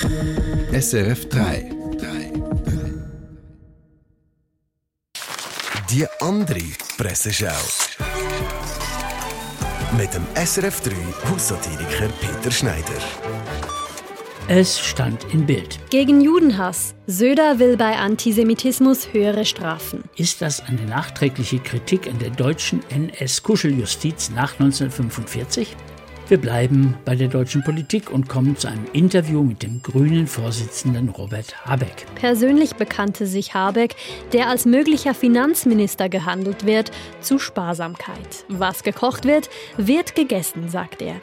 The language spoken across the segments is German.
SRF 3. Die andere Presseschau. Mit dem SRF 3 Haussatiriker Peter Schneider. Es stand in Bild. Gegen Judenhass. Söder will bei Antisemitismus höhere Strafen. Ist das eine nachträgliche Kritik an der deutschen NS-Kuscheljustiz nach 1945? Wir bleiben bei der deutschen Politik und kommen zu einem Interview mit dem grünen Vorsitzenden Robert Habeck. Persönlich bekannte sich Habeck, der als möglicher Finanzminister gehandelt wird, zu Sparsamkeit. Was gekocht wird, wird gegessen, sagt er.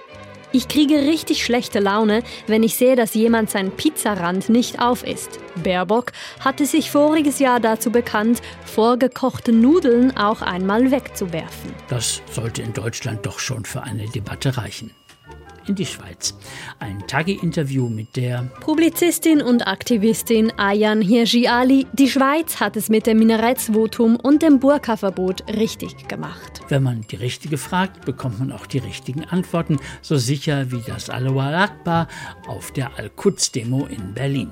Ich kriege richtig schlechte Laune, wenn ich sehe, dass jemand seinen Pizzarand nicht aufisst. Baerbock hatte sich voriges Jahr dazu bekannt, vorgekochte Nudeln auch einmal wegzuwerfen. Das sollte in Deutschland doch schon für eine Debatte reichen in die Schweiz. Ein Tagi-Interview mit der Publizistin und Aktivistin Ayan Hirji Ali. Die Schweiz hat es mit dem Minaretsvotum und dem Burka-Verbot richtig gemacht. Wenn man die Richtige fragt, bekommt man auch die richtigen Antworten, so sicher wie das Aloha Akbar auf der Al-Quds-Demo in Berlin.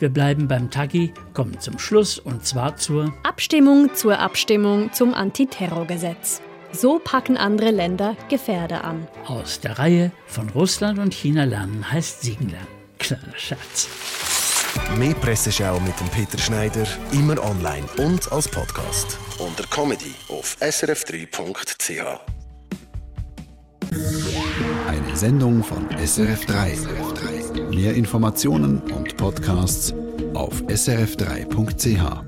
Wir bleiben beim Tagi, kommen zum Schluss und zwar zur Abstimmung zur Abstimmung zum Antiterrorgesetz. So packen andere Länder Gefährder an. Aus der Reihe von Russland und China lernen heißt Siegen lernen. Kleiner Schatz. Mehr Presseschau mit dem Peter Schneider, immer online und als Podcast. Unter Comedy auf srf3.ch. Eine Sendung von SRF3. Mehr Informationen und Podcasts auf srf3.ch.